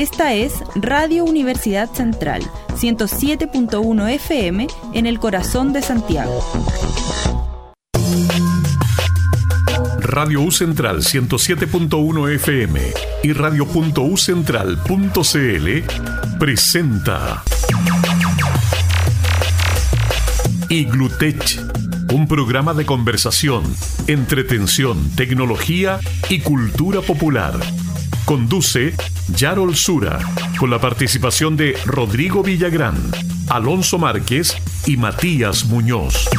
Esta es Radio Universidad Central, 107.1 FM en el corazón de Santiago. Radio U Central 107.1 FM y radio.ucentral.cl presenta Iglutech, un programa de conversación, entretención, tecnología y cultura popular. Conduce Yarol Sura, con la participación de Rodrigo Villagrán, Alonso Márquez y Matías Muñoz.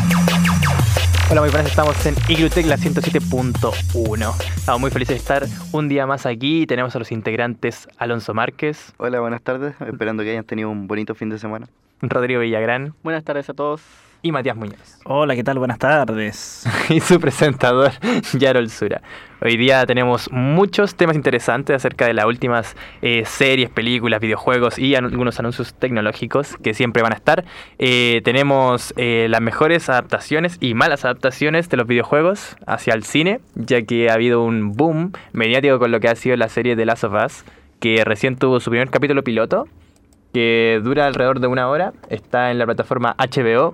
Hola, muy buenas, estamos en Iglutech, la 107.1. Estamos muy felices de estar un día más aquí. Tenemos a los integrantes Alonso Márquez. Hola, buenas tardes. Esperando que hayan tenido un bonito fin de semana. Rodrigo Villagrán. Buenas tardes a todos y Matías Muñoz. Hola, ¿qué tal? Buenas tardes. y su presentador, Yarol Sura. Hoy día tenemos muchos temas interesantes acerca de las últimas eh, series, películas, videojuegos y algunos anuncios tecnológicos que siempre van a estar. Eh, tenemos eh, las mejores adaptaciones y malas adaptaciones de los videojuegos hacia el cine, ya que ha habido un boom mediático con lo que ha sido la serie de Last of Us, que recién tuvo su primer capítulo piloto, que dura alrededor de una hora, está en la plataforma HBO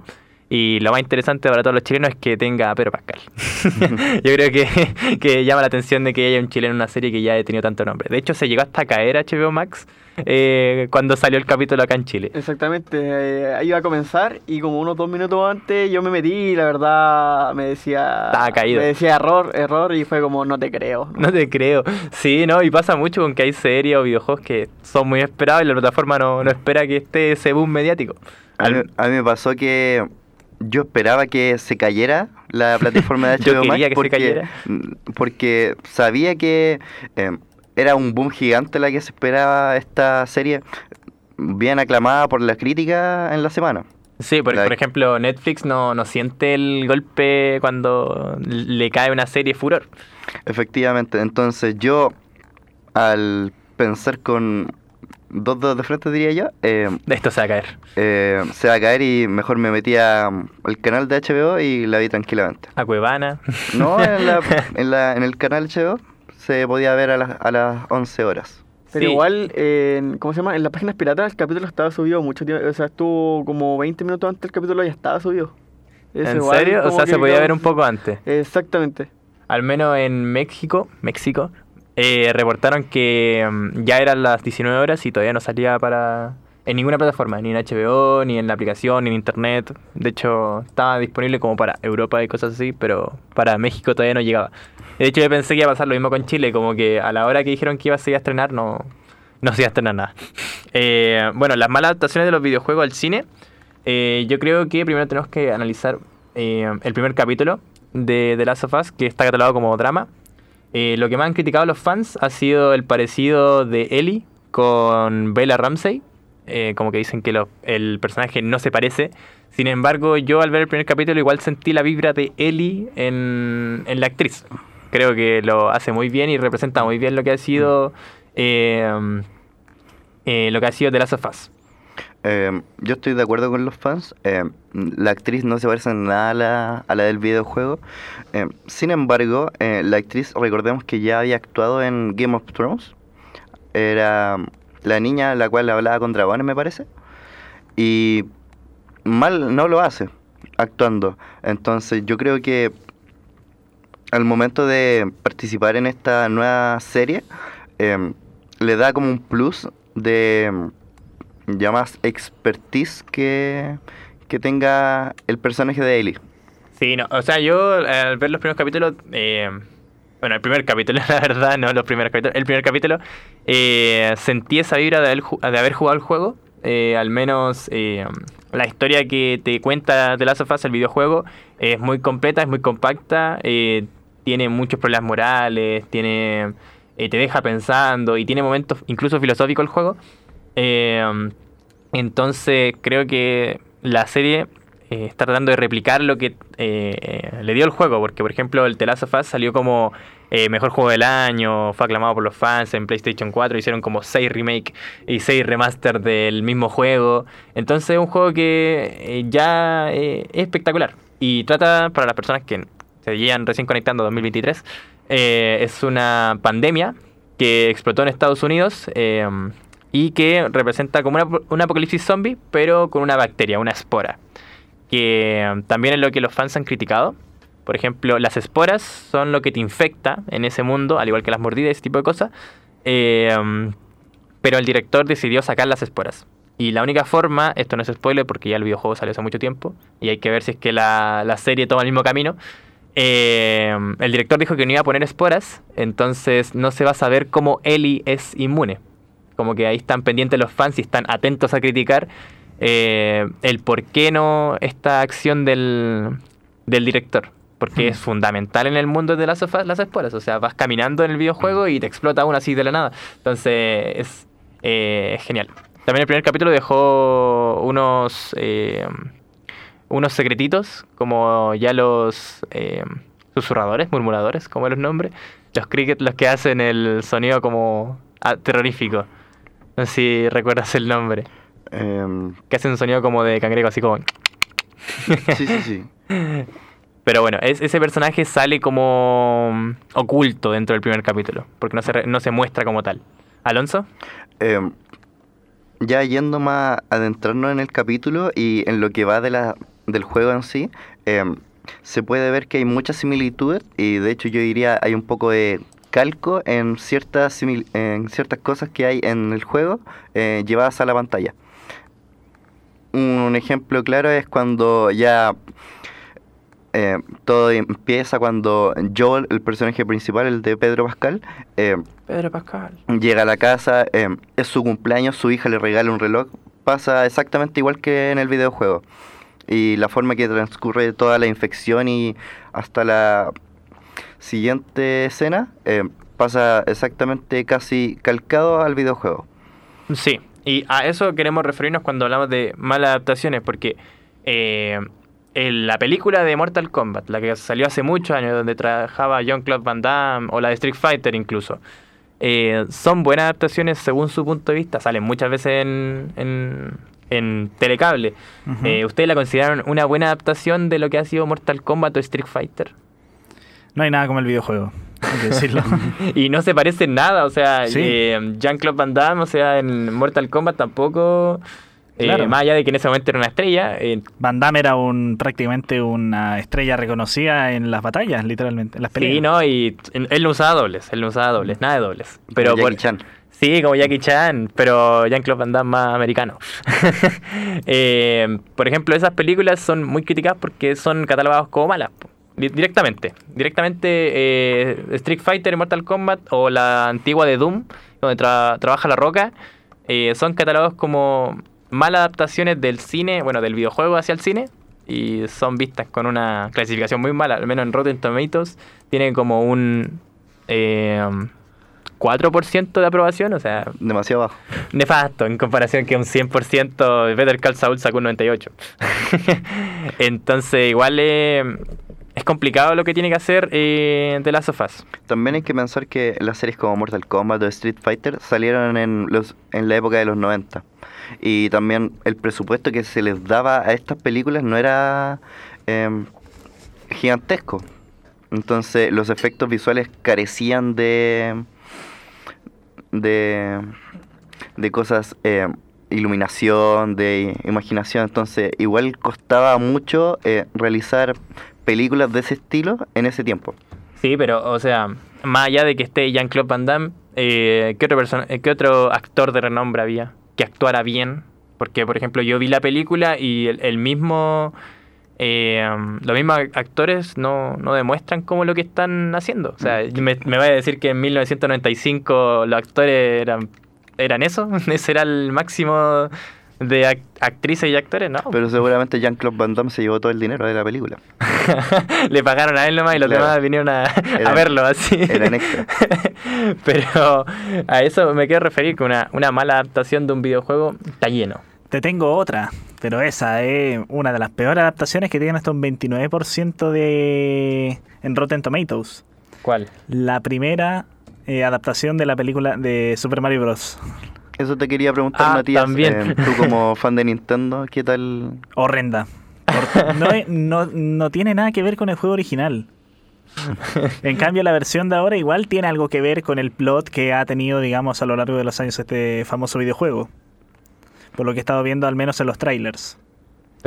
y lo más interesante para todos los chilenos es que tenga a Pedro Pascal. Yo creo que, que, llama la atención de que haya un chileno en una serie que ya haya tenido tanto nombre. De hecho, se llegó hasta caer HBO Max eh, cuando salió el capítulo acá en Chile. Exactamente, eh, iba a comenzar y como unos dos minutos antes yo me metí y la verdad me decía... Estaba caído. Me decía error, error y fue como no te creo. No, te creo. Sí, ¿no? Y pasa mucho con que hay series o videojuegos que son muy esperados y la plataforma no, no espera que esté ese boom mediático. a mí me pasó que yo esperaba que se cayera la plataforma de HBO Max porque, porque sabía que eh, era un boom gigante la que se esperaba esta serie, bien aclamada por la crítica en la semana. Sí, por, por ejemplo, Netflix no, no siente el golpe cuando le cae una serie furor. Efectivamente, entonces yo al pensar con dos dedos de frente, diría yo. Eh, Esto se va a caer. Eh, se va a caer y mejor me metí al canal de HBO y la vi tranquilamente. ¿A Cuevana? No, en, la, en, la, en el canal HBO se podía ver a, las a las 11 horas. Pero igual, ¿cómo se llama? En las páginas piratas el capítulo estaba subido mucho tiempo. O sea, estuvo como 20 minutos antes el capítulo ya estaba subido. ¿En serio? O sea, se podía ver un poco antes. Exactamente. Al menos en México, México, eh, reportaron que mm, ya eran las 19 horas y todavía no salía para en ninguna plataforma, ni en HBO, ni en la aplicación, ni en internet. De hecho, estaba disponible como para Europa y cosas así, pero para México todavía no llegaba. De hecho, yo pensé que iba a pasar lo mismo con Chile, como que a la hora que dijeron que iba a seguir a estrenar, no, no se iba a estrenar nada. Eh, bueno, las malas adaptaciones de los videojuegos al cine. Eh, yo creo que primero tenemos que analizar el primer capítulo de The Last of Us, que está catalogado como drama. Eh, lo que más han criticado los fans ha sido el parecido de Ellie con Bella Ramsey. Eh, como que dicen que el personaje no se parece. Sin embargo, yo al ver el primer capítulo igual sentí la vibra de Ellie en, la actriz. Creo que lo hace muy bien y representa muy bien lo que ha sido eh, lo que ha sido The Last of Us. Eh, yo estoy de acuerdo con los fans. Eh, la actriz no se parece en nada a la, a la del videojuego. Eh, sin embargo, la actriz, recordemos que ya había actuado en Game of Thrones. Era la niña la cual hablaba con dragones, me parece. Y mal no lo hace actuando. Entonces yo creo que al momento de participar en esta nueva serie, le da como un plus de ya más expertise que, que tenga el personaje de Ellie. Sí, no, o sea, yo al ver los primeros capítulos, eh, bueno, el primer capítulo, la verdad, no los primeros capítulos, el primer capítulo, eh, sentí esa vibra de haber, de haber jugado el juego, eh, al menos la historia que te cuenta de Last of Us, el videojuego, es muy completa, es muy compacta, tiene muchos problemas morales, tiene te deja pensando y tiene momentos incluso filosóficos el juego. Eh, entonces creo que la serie eh, está tratando de replicar lo que eh, le dio el juego, porque por ejemplo el The Last salió como mejor juego del año, fue aclamado por los fans en PlayStation 4, hicieron como 6 remake y 6 remaster del mismo juego. Entonces es un juego que ya es espectacular y trata para las personas que se llegan recién conectando 2023, es una pandemia que explotó en Estados Unidos y que representa como una- un apocalipsis zombie, pero con una bacteria, una espora, que eh, también es lo que los fans han criticado. Por ejemplo, las esporas son lo que te infecta en ese mundo, al igual que las mordidas, ese tipo de cosas. Eh, um, pero el director decidió sacar las esporas. Y la única forma, esto no es spoiler porque ya el videojuego salió hace mucho tiempo, y hay que ver si es que la, la serie toma el mismo camino. Eh, el director dijo que no iba a poner esporas, entonces no se va a saber cómo Ellie es inmune. Como que ahí están pendientes los fans y están atentos a criticar eh, el por qué no esta acción del, del director. Porque es fundamental en el mundo de las, las esporas. O sea, vas caminando en el videojuego y te explota una así de la nada. Entonces, es eh, genial. También el primer capítulo dejó unos eh, unos secretitos, como ya los eh, susurradores, murmuradores, como los nombres. Los cricket, los que hacen el sonido como ah, terrorífico. No sé si recuerdas el nombre. Em, Que hacen un sonido como de cangrejo, así como... sí, sí, sí. Pero bueno, es- ese personaje sale como mm, oculto dentro del primer capítulo, porque no se, re- no se muestra como tal. ¿Alonso? Em, ya yendo más adentrarnos en el capítulo y en lo que va de la, del juego en sí, em, se puede ver que hay muchas similitudes y de hecho yo diría hay un poco de calco en ciertas, en ciertas cosas que hay en el juego eh, llevadas a la pantalla. Un ejemplo claro es cuando ya eh, todo empieza cuando Joel, el personaje principal, el de Pedro Pascal, eh, Pedro Pascal. Llega a la casa, eh, es su cumpleaños, su hija le regala un reloj. Pasa exactamente igual que en el videojuego. Y la forma que transcurre toda la infección y hasta la siguiente escena eh, pasa exactamente casi calcado al videojuego. Sí, y a eso queremos referirnos cuando hablamos de malas adaptaciones, porque eh, en la película de Mortal Kombat, la que salió hace muchos años, donde trabajaba John Claude Van Damme, o la de Street Fighter incluso, eh, son buenas adaptaciones según su punto de vista, salen muchas veces en, en, en telecable. Eh, ¿Ustedes la consideran una buena adaptación de lo que ha sido Mortal Kombat o Street Fighter? No hay nada como el videojuego, hay que decirlo. y no se parece en nada, o sea, Sí. eh, Jean-Claude Van Damme, o sea, en Mortal Kombat tampoco, eh, Claro. más allá de que en ese momento era una estrella, eh, Van Damme era un prácticamente una estrella reconocida en las batallas, literalmente, en las peleas. sí, ¿no? Y en- él no usaba dobles, él no usaba dobles, nada de dobles. Pero Como por- Jackie Chan. Sí, como Jackie Chan, pero Jean-Claude Van Damme más americano. Eh, por ejemplo, esas películas son muy criticadas porque son catalogadas como malas. po. Di- Directamente. Directamente eh, Street Fighter y Mortal Kombat o la antigua de Doom, donde tra- trabaja La Roca, eh, son catalogados como malas adaptaciones del cine, bueno, del videojuego hacia el cine. Y son vistas con una clasificación muy mala, al menos en Rotten Tomatoes. Tienen como un eh, 4% de aprobación, o sea, Demasiado bajo. nefasto en comparación que un 100% Better Call Saul sacó un 98. Entonces, igual eh, es complicado lo que tiene que hacer eh, The Last of Us. También hay que pensar que las series como Mortal Kombat o Street Fighter salieron en, los, en la época de los 90. Y también el presupuesto que se les daba a estas películas no era em, gigantesco. Entonces los efectos visuales carecían de, de, de cosas, em, iluminación, de imaginación. Entonces igual costaba mucho eh, realizar películas de ese estilo en ese tiempo. Sí, pero, o sea, más allá de que esté Jean-Claude Van Damme, eh, ¿qué, otro persona- eh, ¿qué otro actor de renombre había que actuara bien? Porque, por ejemplo, yo vi la película y el, el mismo... eh, los mismos actores no, no demuestran como lo que están haciendo. O sea, me, me va a decir que en 1995 los actores eran, eran eso. Ese era el máximo de ac- actrices y actores, ¿no? Pero seguramente Jean-Claude Van Damme se llevó todo el dinero de la película. Le pagaron a él nomás y los Claro. demás vinieron a, verlo así. eran extra. Pero a eso me quiero referir que una, una mala adaptación de un videojuego está lleno. Te tengo otra, pero esa es una de las peores adaptaciones que tienen hasta un 29% de en Rotten Tomatoes. ¿Cuál? La primera eh, adaptación de la película de Super Mario Bros. Eso te quería preguntar, Ah, Matías. también. eh, tú como fan de Nintendo, ¿qué tal? Horrenda. No, no, no tiene nada que ver con el juego original. En cambio, la versión de ahora igual tiene algo que ver con el plot que ha tenido, digamos, a lo largo de los años este famoso videojuego. Por lo que he estado viendo al menos en los trailers.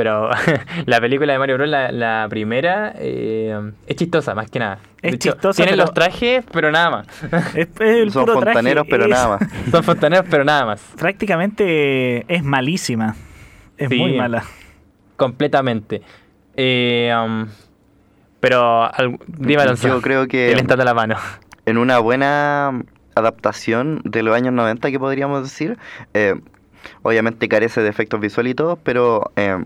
Pero la película de Mario Bros, la, la primera, eh, es chistosa, más que nada. Es hecho, chistosa, Tienen pero- los trajes, pero nada más. Es, es el Son puro traje, fontaneros, pero es- nada más. Son fontaneros, pero nada más. Prácticamente es malísima. Es Sí. muy mala. Completamente. Eh, um, pero, al- dime, Alonso. Yo creo que- levantando la mano. en una buena adaptación de los años 90 que podríamos decir. eh, obviamente carece de efectos visuales y todo, pero eh,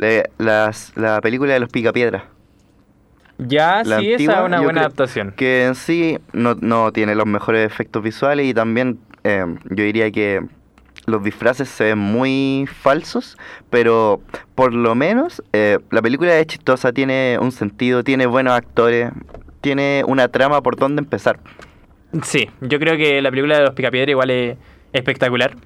le- las- la película de los Picapiedras, Ya, La sí, antigua, esa es una buena adaptación. que en sí no, no tiene los mejores efectos visuales y también eh, yo diría que los disfraces se ven muy falsos, pero por lo menos eh, la película es chistosa, tiene un sentido, tiene buenos actores, tiene una trama por donde empezar. Sí, yo creo que la película de los Picapiedra igual es espectacular.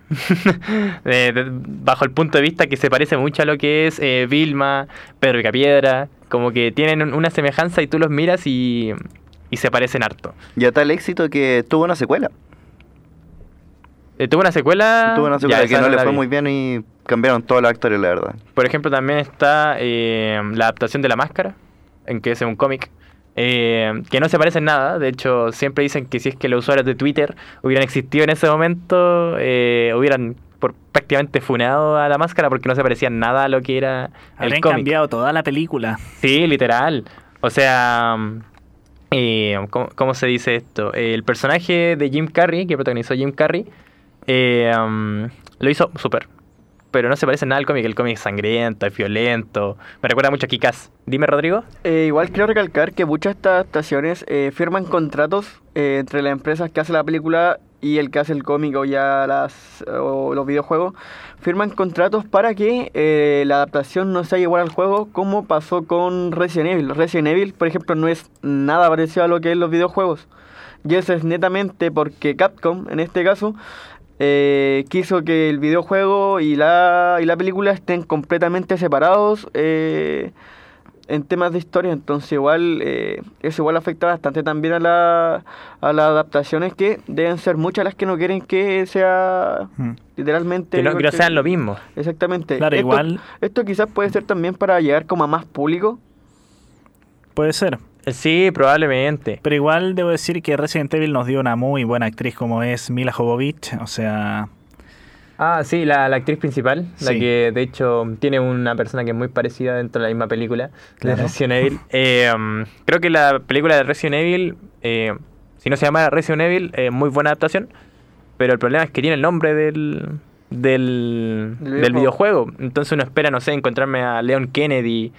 De- de- bajo el punto de vista que se parece mucho a lo que es eh, Vilma, Pedro Picapiedra. Como que tienen un- una semejanza y tú los miras y, y se parecen harto. Y a tal éxito que tuvo una secuela. Eh, tuvo una secuela. tuvo una secuela Ya, que no le fue vi. muy bien y cambiaron todos los actores, la verdad. Por ejemplo, también está eh, la adaptación de La Máscara, en que es un cómic. Eh, que no se parece en nada, de hecho siempre dicen que si es que los usuarios de Twitter hubieran existido en ese momento, eh, hubieran por, prácticamente funado a la máscara porque no se parecía nada a lo que era el Habrían cómic. cambiado toda la película. Sí, literal. O sea, mm, eh, ¿cómo, cómo se dice esto? El personaje de Jim Carrey, que protagonizó Jim Carrey, eh, um, lo hizo súper. Pero no se parece nada al cómic. El cómic es sangriento, es violento. Me recuerda mucho a Kikas. Dime, Rodrigo. Eh, igual quiero recalcar que muchas de estas adaptaciones eh, firman contratos eh, entre las empresas que hace la película y el que hace el cómic o ya las, o los videojuegos. Firman contratos para que la adaptación no sea igual al juego como pasó con Resident Evil. Resident Evil, por ejemplo, no es nada parecido a lo que es los videojuegos. Y eso es netamente porque Capcom, en este caso, eh, quiso que el videojuego y la, y la película estén completamente separados eh, en temas de historia. Entonces igual eh, eso igual afecta bastante también a, la, a las adaptaciones que deben ser muchas las que no quieren que sea Mm. literalmente... Que no, que no igual sean lo mismo. Exactamente. Claro, esto, igual- Esto quizás puede ser también para llegar como a más público. Puede ser. Sí, probablemente. Pero igual debo decir que Resident Evil nos dio una muy buena actriz como es Mila Jovovich. O sea, Ah, sí, la, la actriz principal, la que de hecho tiene una persona que es muy parecida dentro de la misma película, Claro. de Resident Evil. Eh, um, creo que la película de Resident Evil, eh, si no se llama Resident Evil, eh, muy buena adaptación, pero el problema es que tiene el nombre del, del, Del videojuego. Entonces uno espera, no sé, encontrarme a Leon Kennedy,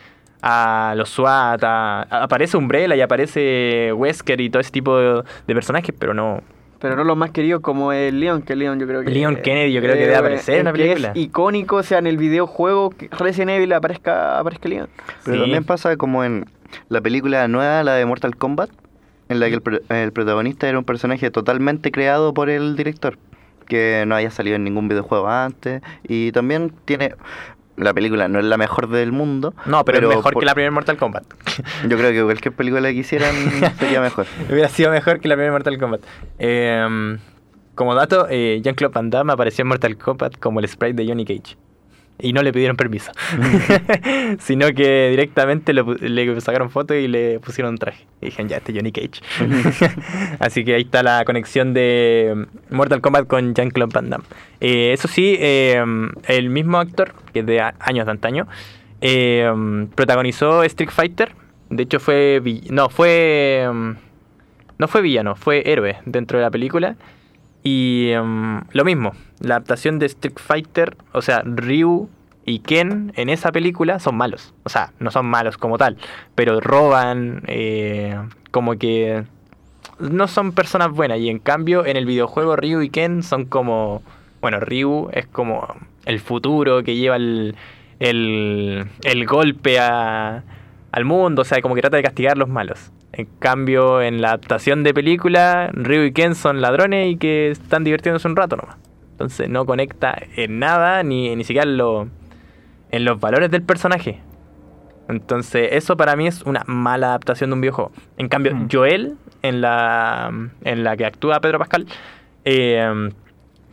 a los SWAT, a- a- aparece Umbrella y aparece Wesker y todo ese tipo de, de personajes, pero no, Pero no los más queridos como el Leon, que Leon yo creo que... Leon Kennedy yo creo que debe aparecer en la el que película. Es icónico, o sea, en el videojuego que Resident Evil aparezca, aparezca Leon. Pero Sí. también pasa como en la película nueva, la de Mortal Kombat, en la que el, pro- el protagonista era un personaje totalmente creado por el director, que no haya salido en ningún videojuego antes, y también tiene... La película no es la mejor del mundo. No, pero, es mejor por- que la primera Mortal Kombat. Yo creo que cualquier película que hicieran sería mejor. Hubiera sido mejor que la primera Mortal Kombat. Eh, como dato, eh, Jean-Claude Van Damme apareció en Mortal Kombat como el sprite de Johnny Cage. Y no le pidieron permiso. Sino que directamente pu- le sacaron foto y le pusieron un traje. Y dijeron, ya, este es Johnny Cage. Así que ahí está la conexión de Mortal Kombat con Jean-Claude Van Damme. Eh, eso sí, eh, el mismo actor, que es de a- años de antaño, eh, protagonizó Street Fighter. De hecho, fue. No, fue. um, No fue villano, fue héroe dentro de la película. Y um, lo mismo, la adaptación de Street Fighter, o sea, Ryu y Ken en esa película son malos. O sea, no son malos como tal, pero roban, eh, como que no son personas buenas. Y en cambio, en el videojuego Ryu y Ken son como... Bueno, Ryu es como el futuro que lleva el, el, el golpe a- al mundo, o sea, como que trata de castigar a los malos. En cambio, en la adaptación de película, Ryu y Ken son ladrones y que están divirtiéndose un rato nomás. Entonces no conecta en nada, ni, ni siquiera en, lo- en los valores del personaje. Entonces, eso para mí es una mala adaptación de un videojuego. En cambio, Mm. Joel, en la, en la que actúa Pedro Pascal, eh,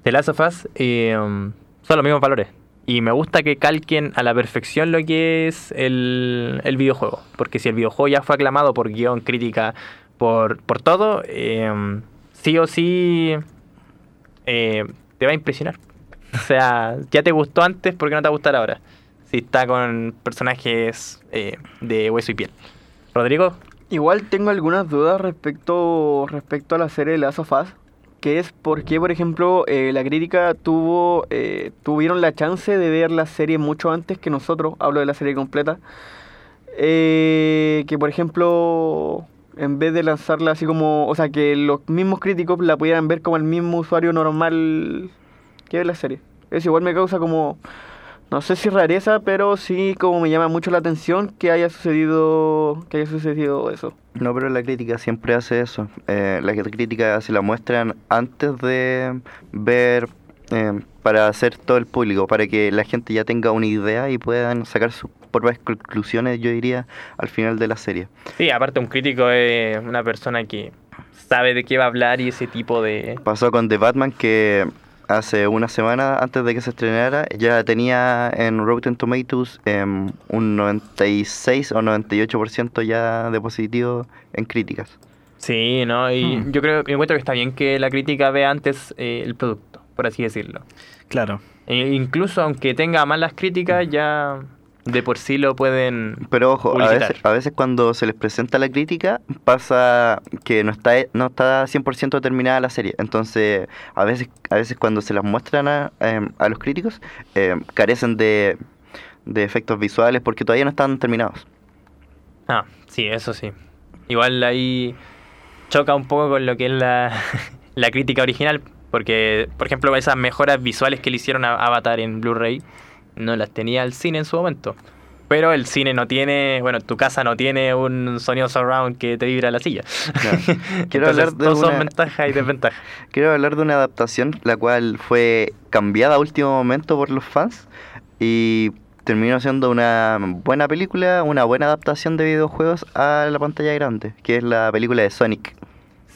The Last of Us, eh, son los mismos valores. Y me gusta que calquen a la perfección lo que es el, el videojuego. Porque si el videojuego ya fue aclamado por guion, crítica, por, por todo, eh, sí o sí eh, te va a impresionar. O sea, ya te gustó antes, ¿por qué no te va a gustar ahora? Si está con personajes eh, de hueso y piel. Rodrigo, Igual tengo algunas dudas respecto, respecto a la serie de Last of que es por qué, por ejemplo, eh, la crítica tuvo, eh, tuvieron la chance de ver la serie mucho antes que nosotros, hablo de la serie completa, eh, que por ejemplo, en vez de lanzarla así como, o sea, que los mismos críticos la pudieran ver como el mismo usuario normal que ve la serie. Eso igual me causa como, no sé si rareza, pero sí como me llama mucho la atención que haya sucedido, que haya sucedido eso. No, pero la crítica siempre hace eso. Eh, la crítica se la muestran antes de ver eh, para hacer todo el público, para que la gente ya tenga una idea y puedan sacar sus propias conclusiones, yo diría, al final de la serie. sí, aparte un crítico es una persona que sabe de qué va a hablar y ese tipo de... Pasó con The Batman que hace una semana antes de que se estrenara ya tenía en Rotten Tomatoes em, un 96 o 98% ya de positivo en críticas. Sí, ¿no? Y Hmm. yo creo que encuentro que está bien que la crítica vea antes eh, el producto, por así decirlo. Claro. E incluso aunque tenga malas críticas, ya de por sí lo pueden... Pero ojo, a veces, a veces cuando se les presenta la crítica pasa que no está no está 100% terminada la serie. Entonces, a veces a veces cuando se las muestran a, em, a los críticos, em, carecen de, de efectos visuales porque todavía no están terminados. Ah, sí, eso sí. Igual ahí choca un poco con lo que es la, la crítica original, porque, por ejemplo, esas mejoras visuales que le hicieron a Avatar en Blu-ray no las tenía el cine en su momento. Pero el cine no tiene, bueno, tu casa no tiene un sonido surround que te vibra la silla. Claro. Quiero Entonces, hablar de todos son una- ventajas y desventajas. Quiero hablar de una adaptación la cual fue cambiada a último momento por los fans y terminó siendo una buena película, una buena adaptación de videojuegos a la pantalla grande, que es la película de Sonic.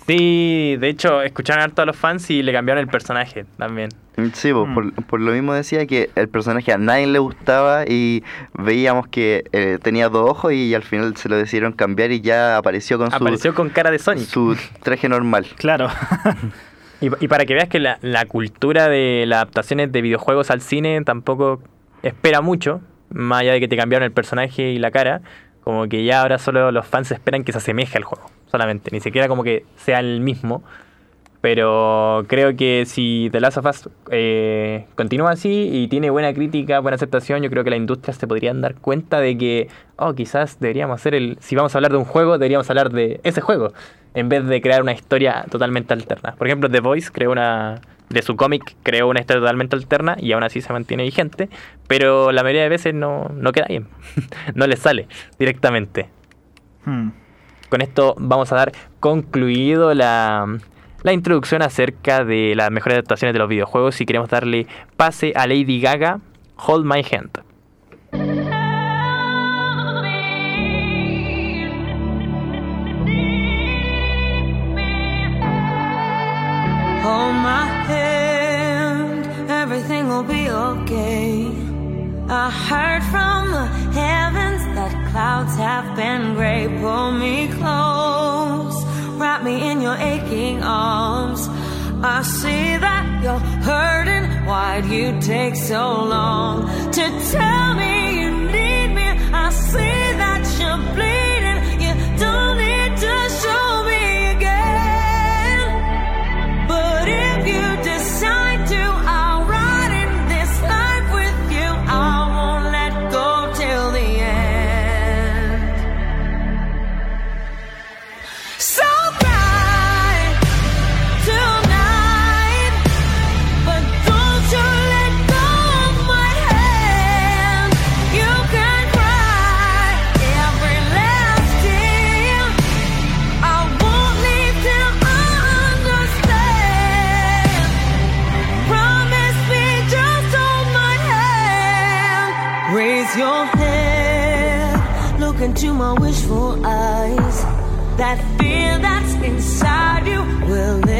Sí, de hecho, escucharon harto a los fans y le cambiaron el personaje también. Sí, pues, Mm. por, por lo mismo decía que el personaje a nadie le gustaba y veíamos que eh, tenía dos ojos y al final se lo decidieron cambiar y ya apareció con Apareció con cara de su, Sonic. su traje normal. Claro. Y, y para que veas que la, la cultura de las adaptaciones de videojuegos al cine tampoco espera mucho, más allá de que te cambiaron el personaje y la cara, como que ya ahora solo los fans esperan que se asemeje al juego, solamente, ni siquiera como que sea el mismo. Pero creo que si The Last of Us eh, continúa así y tiene buena crítica, buena aceptación, yo creo que la industria se podrían dar cuenta de que, oh, quizás deberíamos hacer el. Si vamos a hablar de un juego, deberíamos hablar de ese juego, en vez de crear una historia totalmente alterna. Por ejemplo, The Voice creó una. De su cómic creó una historia totalmente alterna y aún así se mantiene vigente, pero la mayoría de veces no, no queda bien. no le sale directamente. Hmm. Con esto vamos a dar concluido la, la introducción acerca de las mejores adaptaciones de los videojuegos y queremos darle pase a Lady Gaga, Hold My Hand. I heard from the heavens that clouds have been gray. Pull me close, wrap me in your aching arms. I see that you're hurting. Why'd you take so long to tell me you need me? I see that you're bleeding. You don't need to show me again. But if you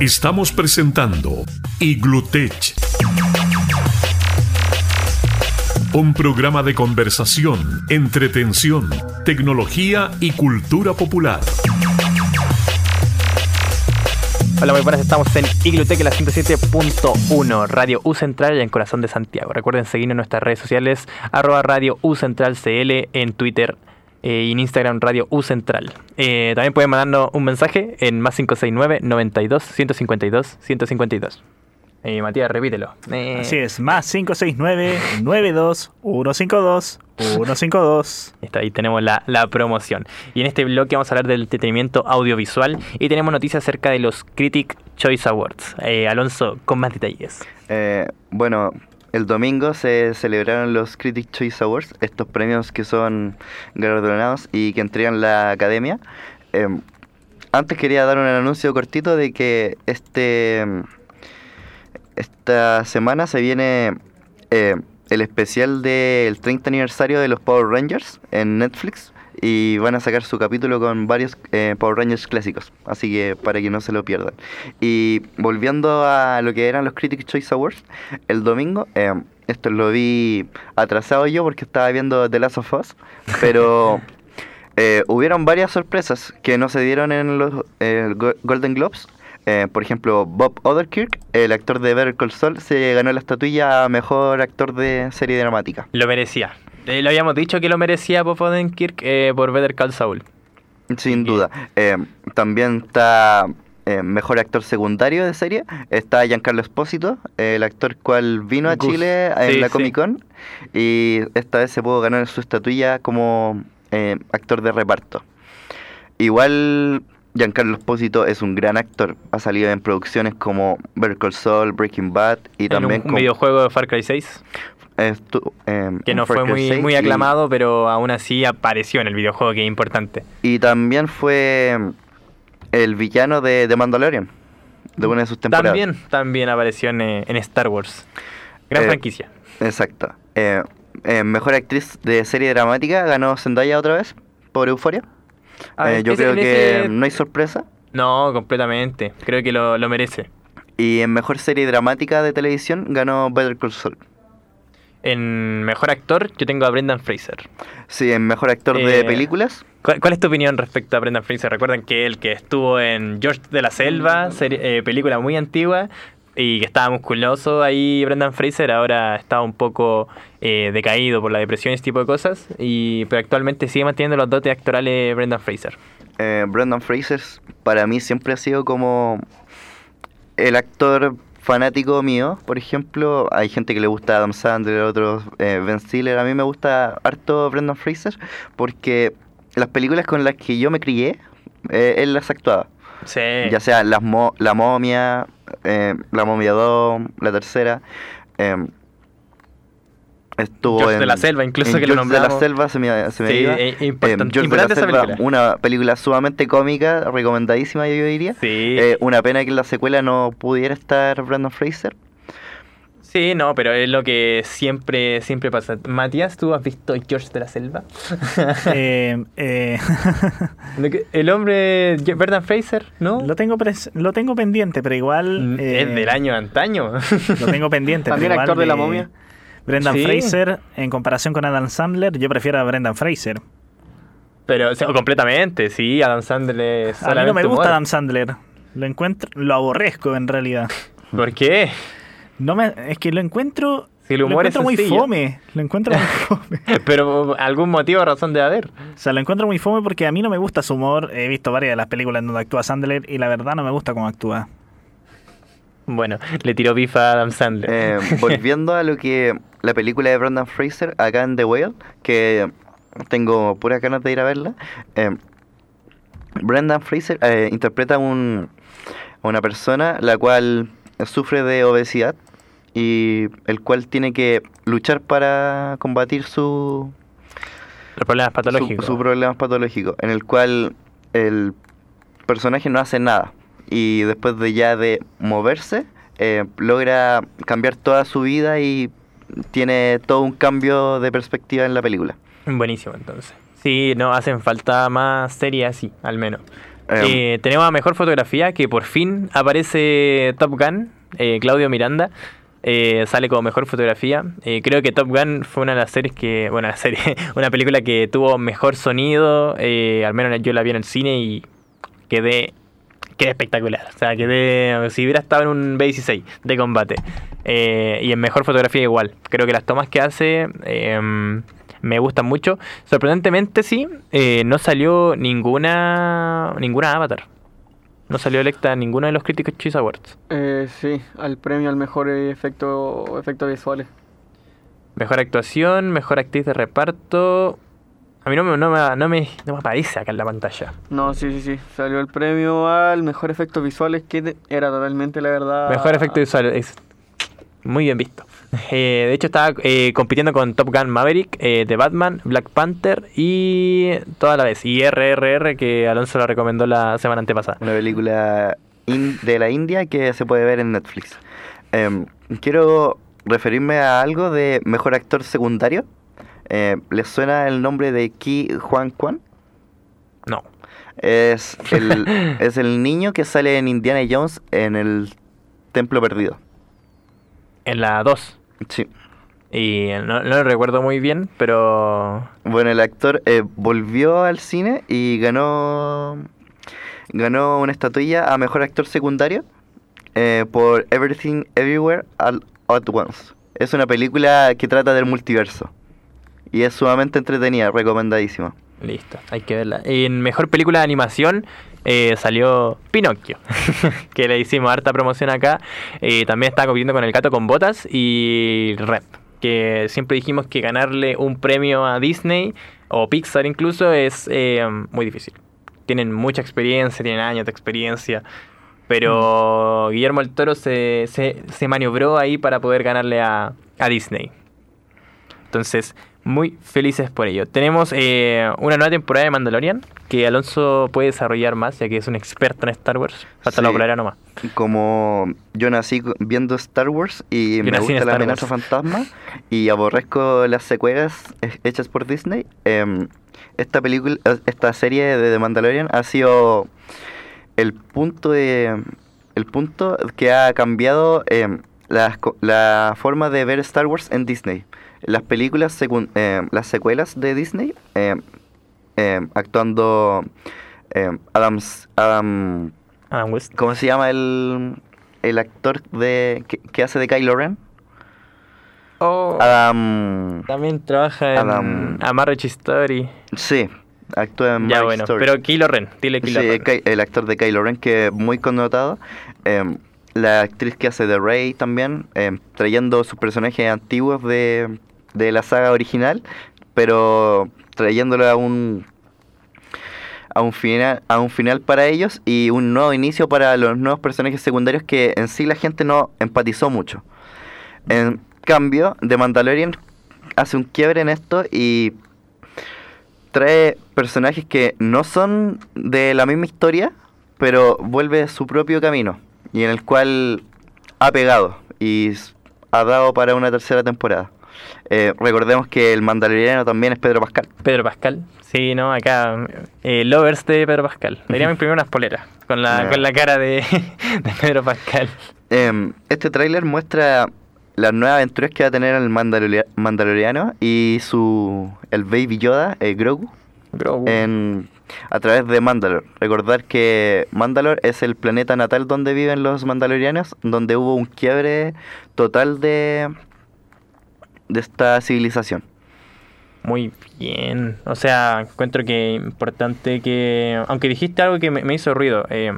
Estamos presentando Iglutech. Un programa de conversación, entretención, tecnología y cultura popular. Hola, muy buenas, estamos en Iglutec, la 107.1, Radio U Central en Corazón de Santiago. Recuerden seguirnos en nuestras redes sociales, arroba Radio U Central CL en Twitter eh, y en Instagram Radio U Central. Eh, también pueden mandarnos un mensaje en más 569 92 152 152. Eh, Matías, repítelo. Eh, Así es, más 569 92 152 152. Está ahí tenemos la, la promoción. Y en este bloque vamos a hablar del entretenimiento audiovisual y tenemos noticias acerca de los Critic Choice Awards. Eh, Alonso, con más detalles. Eh, bueno, el domingo se celebraron los Critic Choice Awards, estos premios que son galardonados y que entregan la academia. Eh, antes quería dar un anuncio cortito de que este esta semana se viene eh, el especial del 30 aniversario de los Power Rangers en Netflix y van a sacar su capítulo con varios eh, Power Rangers clásicos, así que para que no se lo pierdan. Y volviendo a lo que eran los Critics Choice Awards, el domingo, eh, esto lo vi atrasado yo porque estaba viendo The Last of Us, pero eh, hubieron varias sorpresas que no se dieron en los eh, Go- Golden Globes. Eh, por ejemplo, Bob Odenkirk, el actor de Better Call Saul, se ganó la estatuilla a mejor actor de serie dramática. Lo merecía. Eh, lo habíamos dicho que lo merecía Bob Odenkirk eh, por Better Call Saul. Sin duda. Eh, también está mejor actor secundario de serie. Está Giancarlo Espósito, el actor cual vino a Gus. Chile en Sí, la. Comic Con. Y esta vez se pudo ganar su estatuilla como actor de reparto. Igual Giancarlo Espósito es un gran actor. Ha salido en producciones como Better Call Saul, Breaking Bad y En también un, como videojuego de Far Cry 6, estu- em, que no fue muy, 6 muy y- aclamado, pero aún así apareció en el videojuego, que es importante. Y, también fue em, el villano de The Mandalorian. De una de sus temporadas. También, también apareció en, eh, en Star Wars. Gran Eh, franquicia. Exacto. Eh, eh, mejor actriz de serie dramática ganó Zendaya otra vez por Euforia. Ah, yo ese- creo que ese- no hay sorpresa. No, completamente. Creo que lo, lo merece. Y en mejor serie dramática de televisión ganó Better Call Saul. En mejor actor, yo tengo a Brendan Fraser. Sí, en mejor actor de Eh, películas. ¿Cuál, cuál es tu opinión respecto a Brendan Fraser? Recuerden que él que estuvo en George de la Selva, serie- eh, película muy antigua, y que estaba musculoso ahí Brendan Fraser, ahora está un poco eh, decaído por la depresión y ese tipo de cosas, y pero actualmente sigue manteniendo los dotes actorales Brendan Fraser. Eh, Brendan Fraser para mí siempre ha sido como el actor fanático mío. Por ejemplo, hay gente que le gusta Adam Sandler, otros eh, Ben Stiller. A mí me gusta harto Brendan Fraser porque las películas con las que yo me crié, eh, él las actuaba. Sí. Ya sea las mo- La Momia, eh, La Momia 2, la tercera. Eh, estuvo George en, de la Selva, incluso en que lo George de la nombramos. Selva se me, se me Sí, iba. eh, Eh, George la importante esa Selva, película. una película sumamente cómica, recomendadísima yo diría. Sí. Eh, una pena que en la secuela no pudiera estar Brandon Fraser. Sí, no, pero es lo que siempre, siempre pasa. Matías, ¿tú has visto George de la Selva? Eh, eh, El hombre, Brendan Fraser, ¿no? lo, tengo pres- lo tengo pendiente, pero igual... Mm, eh, es del año antaño. Lo tengo pendiente. También pero igual actor de La Momia. Brendan Sí. Fraser, en comparación con Adam Sandler, yo prefiero a Brendan Fraser. Pero o sea, completamente, sí, Adam Sandler es A mí no me gusta humor. Adam Sandler. Lo encuentro, lo aborrezco en realidad. ¿Por qué? No me, es que lo encuentro, Si el lo es encuentro muy fome. Lo encuentro muy fome. Pero algún motivo o razón debe haber. O sea, lo encuentro muy fome porque a mí no me gusta su humor. He visto varias de las películas en donde actúa Sandler y la verdad no me gusta cómo actúa. Bueno, le tiró bifa a Adam Sandler. Eh, volviendo a lo que la película de Brandon Fraser, acá en The Whale, que tengo puras ganas de ir a verla. eh, Brendan Fraser eh, interpreta un, a una persona la cual sufre de obesidad y el cual tiene que luchar para combatir su, Los problemas patológicos. su problema patológico, en el cual el personaje no hace nada y después de ya de moverse eh, logra cambiar toda su vida y tiene todo un cambio de perspectiva en la película. Buenísimo, entonces. Sí, no, hacen falta más series así, al menos. Eh, Eh, tenemos a mejor fotografía que por fin aparece Top Gun, eh, Claudio Miranda. eh, sale como mejor fotografía. Eh, creo que Top Gun fue una de las series que. Bueno, la serie, una película que tuvo mejor sonido. eh, al menos yo la vi en el cine y quedé. Quedé espectacular. O sea, quedé. Si hubiera estado en un B16 de combate. Eh, y en mejor fotografía igual. Creo que las tomas que hace. eh, me gustan mucho. Sorprendentemente, sí, eh, no salió ninguna ninguna Avatar. No salió electa en ninguno de los Critics Choice Awards. Eh, sí, al premio al mejor efecto, efectos visuales. Mejor actuación, mejor actriz de reparto. A mí no me, no me, no me, no me aparece acá en la pantalla. No, sí, sí, sí. Salió el premio al mejor efectos visuales, que era totalmente, la verdad. Mejor efecto visual. Es muy bien visto. Eh, de hecho, estaba eh, compitiendo con Top Gun Maverick, eh, The Batman, Black Panther y toda la vez. Y RRR, que Alonso la recomendó la semana antepasada. una película in- de la India que se puede ver en Netflix. Em, quiero referirme a algo de mejor actor secundario. Eh, ¿Les suena el nombre de Ki Juan Kwan? No. Es el, es el niño que sale en Indiana Jones en el Templo Perdido. En la 2. Sí. Y no, no lo recuerdo muy bien, pero Bueno, el actor eh, volvió al cine y ganó ganó una estatuilla a mejor actor secundario eh, por Everything Everywhere All at Once. Es una película que trata del multiverso y es sumamente entretenida, recomendadísima. listo, hay que verla. En mejor película de animación eh, salió Pinocchio, que le hicimos harta promoción acá. Eh, también está compitiendo con El Gato con Botas y Rep, que siempre dijimos que ganarle un premio a Disney o Pixar incluso es eh, muy difícil. Tienen mucha experiencia, tienen años de experiencia. Pero Guillermo el Toro se, se, se maniobró ahí para poder ganarle a, a Disney. Entonces, muy felices por ello. Tenemos eh, una nueva temporada de Mandalorian que Alonso puede desarrollar más, ya que es un experto en Star Wars. La Sí. popularidad nomás. Como yo nací viendo Star Wars y Yo me gusta la amenaza fantasma y aborrezco las secuelas eh, hechas por Disney, em, esta película, eh, esta serie de The Mandalorian ha sido el punto de el punto que ha cambiado las co- la forma de ver Star Wars en Disney. Las películas, eh, las secuelas de Disney, eh, eh, actuando eh, Adams, Adam, Adam West. ¿cómo se llama el, el actor de que, que hace de Kylo Ren? Oh, Adam, también trabaja en Adam- A Marriage Story. sí, actúa en Ya Marriage bueno, Story. pero Kylo Ren, dile Kylo Sí, Ren. Ky- el actor de Kylo Ren, que es muy connotado. Eh, la actriz que hace de Rey también, eh, trayendo sus personajes antiguos de, de la saga original, pero trayéndolo a un a un final a un final para ellos y un nuevo inicio para los nuevos personajes secundarios que en sí la gente no empatizó mucho. En cambio, The Mandalorian hace un quiebre en esto y trae personajes que no son de la misma historia, pero vuelve su propio camino y en el cual ha pegado y ha dado para una tercera temporada. Eh, recordemos que el mandaloriano también es Pedro Pascal. Pedro Pascal. Sí, no, acá. Eh, lovers de Pedro Pascal. Deberíamos imprimir unas poleras con la, con la cara de, de Pedro Pascal. Em, este tráiler muestra las nuevas aventuras que va a tener el Mandaloria- mandaloriano y su el Baby Yoda, eh, Grogu, Grogu. en, a través de Mandalore. Recordar que Mandalore es el planeta natal donde viven los mandalorianos, donde hubo un quiebre total de, de esta civilización. Muy bien. O sea, encuentro que importante que. Aunque dijiste algo que me, me hizo ruido. eh,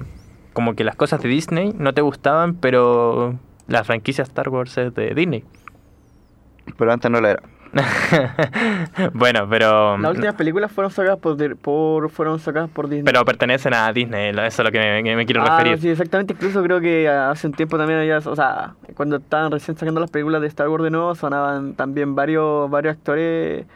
como que las cosas de Disney no te gustaban, pero la franquicia Star Wars es de Disney. Pero antes no lo era. bueno, pero. Las últimas películas fueron sacadas por, por- fueron sacadas por Disney. Pero pertenecen a Disney, eso es a lo que me, quiero Ah, referir. sí, exactamente. Incluso creo que hace un tiempo también había, o sea, cuando estaban recién sacando las películas de Star Wars de nuevo, sonaban también varios, varios actores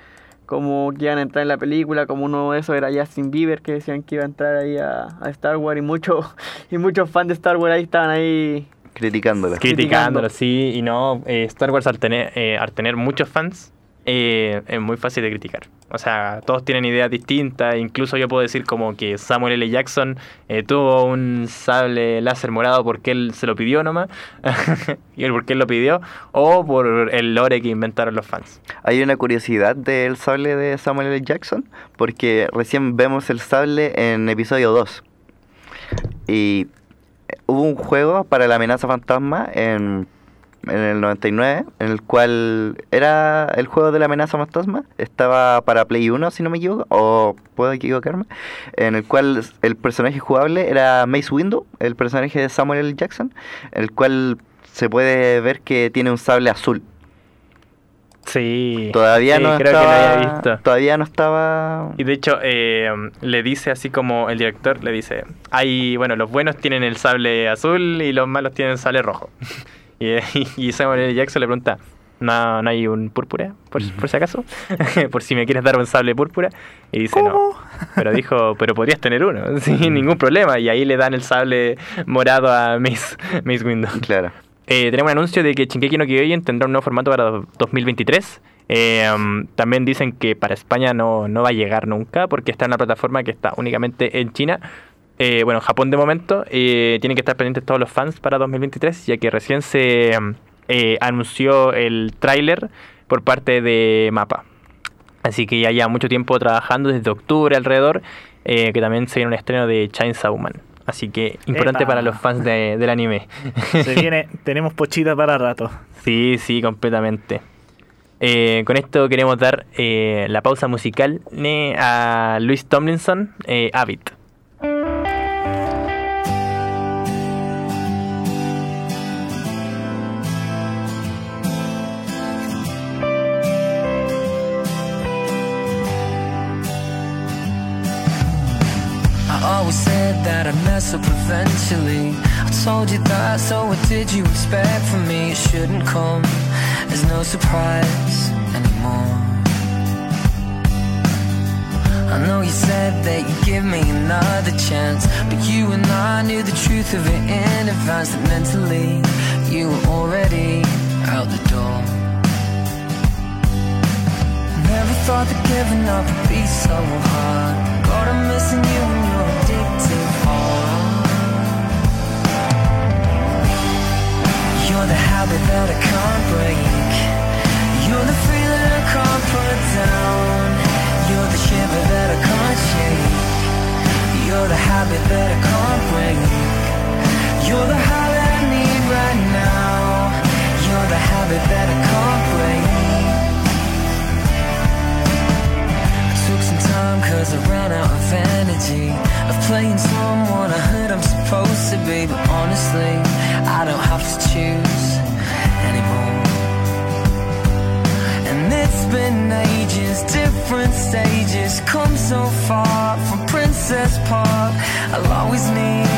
como que iban a entrar en la película, como uno de esos era Justin Bieber, que decían que iba a entrar ahí a, a Star Wars y muchos y muchos fans de Star Wars ahí estaban ahí. Criticándola. Criticándolo, sí, y no, eh, Star Wars al tener, eh, al tener muchos fans eh, es muy fácil de criticar. O sea, todos tienen ideas distintas, incluso yo puedo decir como que Samuel L. Jackson eh, tuvo un sable láser morado porque él se lo pidió nomás, y él porque él lo pidió, o por el lore que inventaron los fans. Hay una curiosidad del sable de Samuel L. Jackson, porque recién vemos el sable en episodio 2. Y eh, hubo un juego para la amenaza fantasma en, en el 99, en el cual era el juego de la amenaza fantasma, estaba para Play 1 si no me equivoco, o puedo equivocarme, en el cual el personaje jugable era Mace Windu, el personaje de Samuel L. Jackson, el cual se puede ver que tiene un sable azul. Sí, Todavía sí, no creo estaba, que lo había visto. Todavía no estaba. Y de hecho, eh, le dice así como el director le dice, hay, bueno, los buenos tienen el sable azul y los malos tienen el sable rojo. y, y Samuel L. Jackson le pregunta, ¿no, no hay un púrpura, por, por si acaso? por si me quieres dar un sable púrpura. Y dice, no. Pero dijo, pero podrías tener uno, sin ningún problema. Y ahí le dan el sable morado a Miss, Miss Windu. Claro. Eh, tenemos un anuncio de que Shingeki no Kyojin tendrá un nuevo formato para do- 2023. Eh, um, también dicen que para España no, no va a llegar nunca porque está en una plataforma que está únicamente en China. Eh, bueno, Japón de momento. eh, tienen que estar pendientes todos los fans para 2023 ya que recién se eh, anunció el tráiler por parte de Mapa. Así que ya lleva mucho tiempo trabajando desde octubre alrededor, eh, que también se viene un estreno de Chainsaw Man. Así que importante Epa. para los fans de- del anime. Se viene, tenemos pochita para rato. Sí, sí, completamente. Eh, con esto queremos dar eh, la pausa musical a Luis Tomlinson, eh, Avid. That I'd mess up eventually. I told you that, so what did you expect from me? It shouldn't come as no surprise anymore. I know you said that you'd give me another chance, but you and I knew the truth of it in advance. That mentally you were already out the door. Never thought that giving up would be so hard. God, I'm missing you You're the habit that I can't break. You're the feeling I can't put down. You're the shiver that I can't shake. You're the habit that I can't break. You're the high that I need right now. You're the habit that I can't break. I took some time cause I ran out of energy. Of playing someone I different stages. Come so far from Princess Park. I'll always need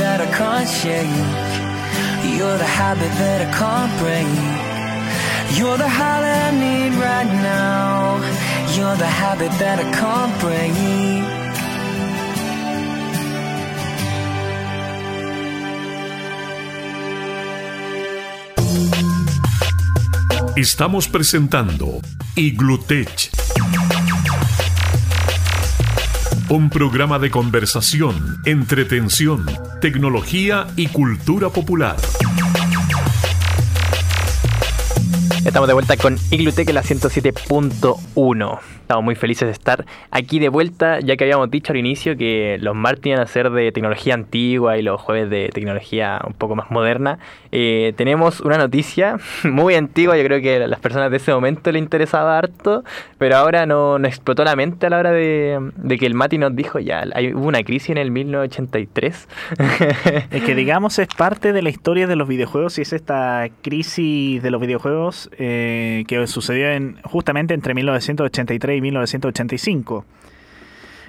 that I can't shake. You're the habit that I can't break. You're the high I need right now. You're the habit that I can't break. Estamos presentando Iglutech. Un programa de conversación, entretención, tecnología y cultura popular. Estamos de vuelta con Iglutec, la 107.1. Estamos muy felices de estar aquí de vuelta, ya que habíamos dicho al inicio que los martes iban a ser de tecnología antigua y los jueves de tecnología un poco más moderna. Eh, tenemos una noticia muy antigua, yo creo que a las personas de ese momento le interesaba harto, pero ahora no, no explotó la mente a la hora de, que el Mati nos dijo ya, hay, hubo una crisis en el 1983. Es que digamos es parte de la historia de los videojuegos y es esta crisis de los videojuegos eh, que sucedió en, justamente entre 1983 y 1985.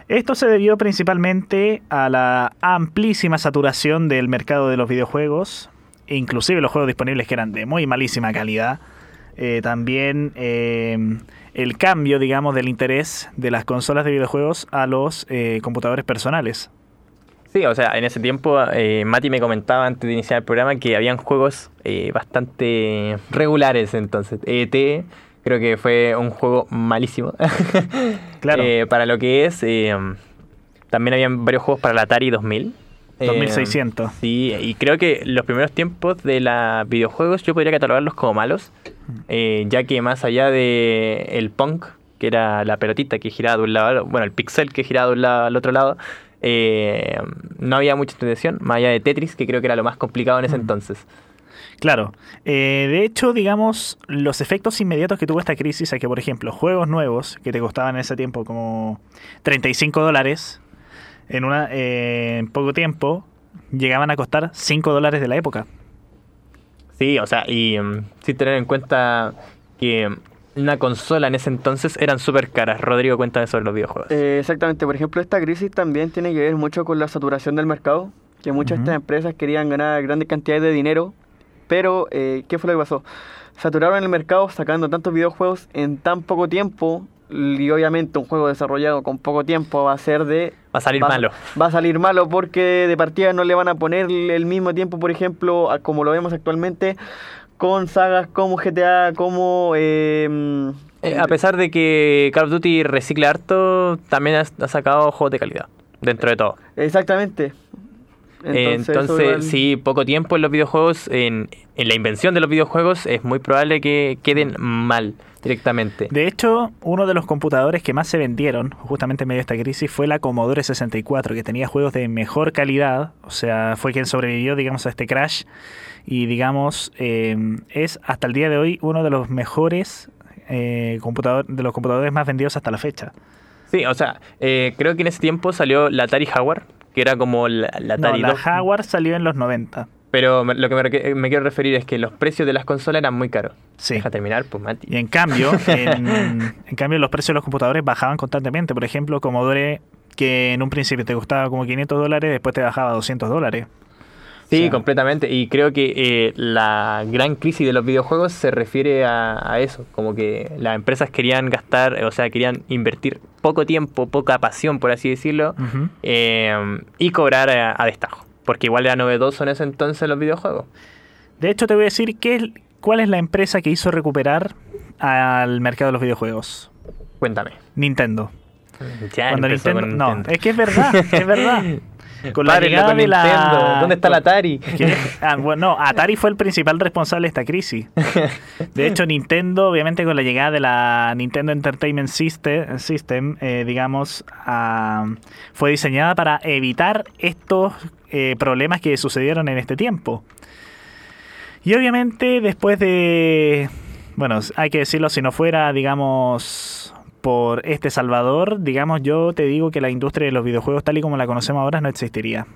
Esto se debió principalmente a la amplísima saturación del mercado de los videojuegos, inclusive los juegos disponibles que eran de muy malísima calidad. Eh, también eh, el cambio, digamos, del interés de las consolas de videojuegos a los computadores personales. Sí, o sea, en ese tiempo eh, Mati me comentaba antes de iniciar el programa que habían juegos eh, bastante regulares entonces. ET creo que fue un juego malísimo. Claro. Eh, para lo que es, eh, también habían varios juegos para la Atari 2000. Eh, 2600. sí, y creo que los primeros tiempos de los videojuegos yo podría catalogarlos como malos, eh, ya que más allá de el punk, que era la pelotita que giraba de un lado, bueno, el pixel que giraba de un lado al otro lado, eh, no había mucha intención, más allá de Tetris, que creo que era lo más complicado en ese entonces. Claro. Eh, de hecho, digamos, los efectos inmediatos que tuvo esta crisis es que, por ejemplo, juegos nuevos que te costaban en ese tiempo como 35 dólares, en, una, eh, en poco tiempo llegaban a costar 5 dólares de la época. Sí, o sea, y mm, sin tener en cuenta que una consola en ese entonces eran súper caras. Rodrigo, cuéntame sobre los videojuegos. Eh, exactamente, por ejemplo, esta crisis también tiene que ver mucho con la saturación del mercado, que muchas de estas empresas querían ganar grandes cantidades de dinero, pero eh, ¿qué fue lo que pasó? Saturaron el mercado sacando tantos videojuegos en tan poco tiempo y obviamente un juego desarrollado con poco tiempo va a ser de... Va a salir malo. Va a salir malo porque de partida no le van a poner el mismo tiempo, por ejemplo, a como lo vemos actualmente con sagas como GTA, como... eh, Eh, a pesar de que Call of Duty recicla harto, también ha, ha sacado juegos de calidad, dentro de todo. Exactamente. Entonces, eso Entonces, igual- sí, poco tiempo en los videojuegos, en, en la invención de los videojuegos, es muy probable que queden mal directamente. De hecho, uno de los computadores que más se vendieron, justamente en medio de esta crisis, fue la Commodore 64, que tenía juegos de mejor calidad, o sea, fue quien sobrevivió, digamos, a este crash, y digamos, eh, es hasta el día de hoy uno de los mejores eh, computador- de los computadores más vendidos hasta la fecha. Sí, o sea, eh, creo que en ese tiempo salió la Atari Jaguar, que era como la, la No, Atari la 2. Jaguar salió en los 90. Pero me- lo que me, quiero referir es que los precios de las consolas eran muy caros. Sí. Deja terminar, pues Mati. Y en cambio, en, en cambio los precios de los computadores bajaban constantemente. Por ejemplo, Commodore, que en un principio te costaba como 500 dólares, después te bajaba a 200 dólares. Sí, O sea, completamente. Y creo que eh, la gran crisis de los videojuegos se refiere a, a eso. Como que las empresas querían gastar, o sea, querían invertir poco tiempo, poca pasión, por así decirlo, eh, y cobrar a, a destajo. Porque igual era novedoso en ese entonces los videojuegos. De hecho, te voy a decir qué es- cuál es la empresa que hizo recuperar al mercado de los videojuegos. Cuéntame. Nintendo. Ya Cuando Nintendo, con no, es que es verdad, es verdad. Con la llegada con de la Nintendo. ¿Dónde está la Atari? Ah, bueno, no, Atari fue el principal responsable de esta crisis. De hecho, Nintendo, obviamente con la llegada de la Nintendo Entertainment System, System, eh, digamos, ah, fue diseñada para evitar estos eh, problemas que sucedieron en este tiempo. Y obviamente después de, bueno, hay que decirlo, si no fuera, digamos, por este Salvador, digamos, yo te digo que la industria de los videojuegos tal y como la conocemos ahora no existiría.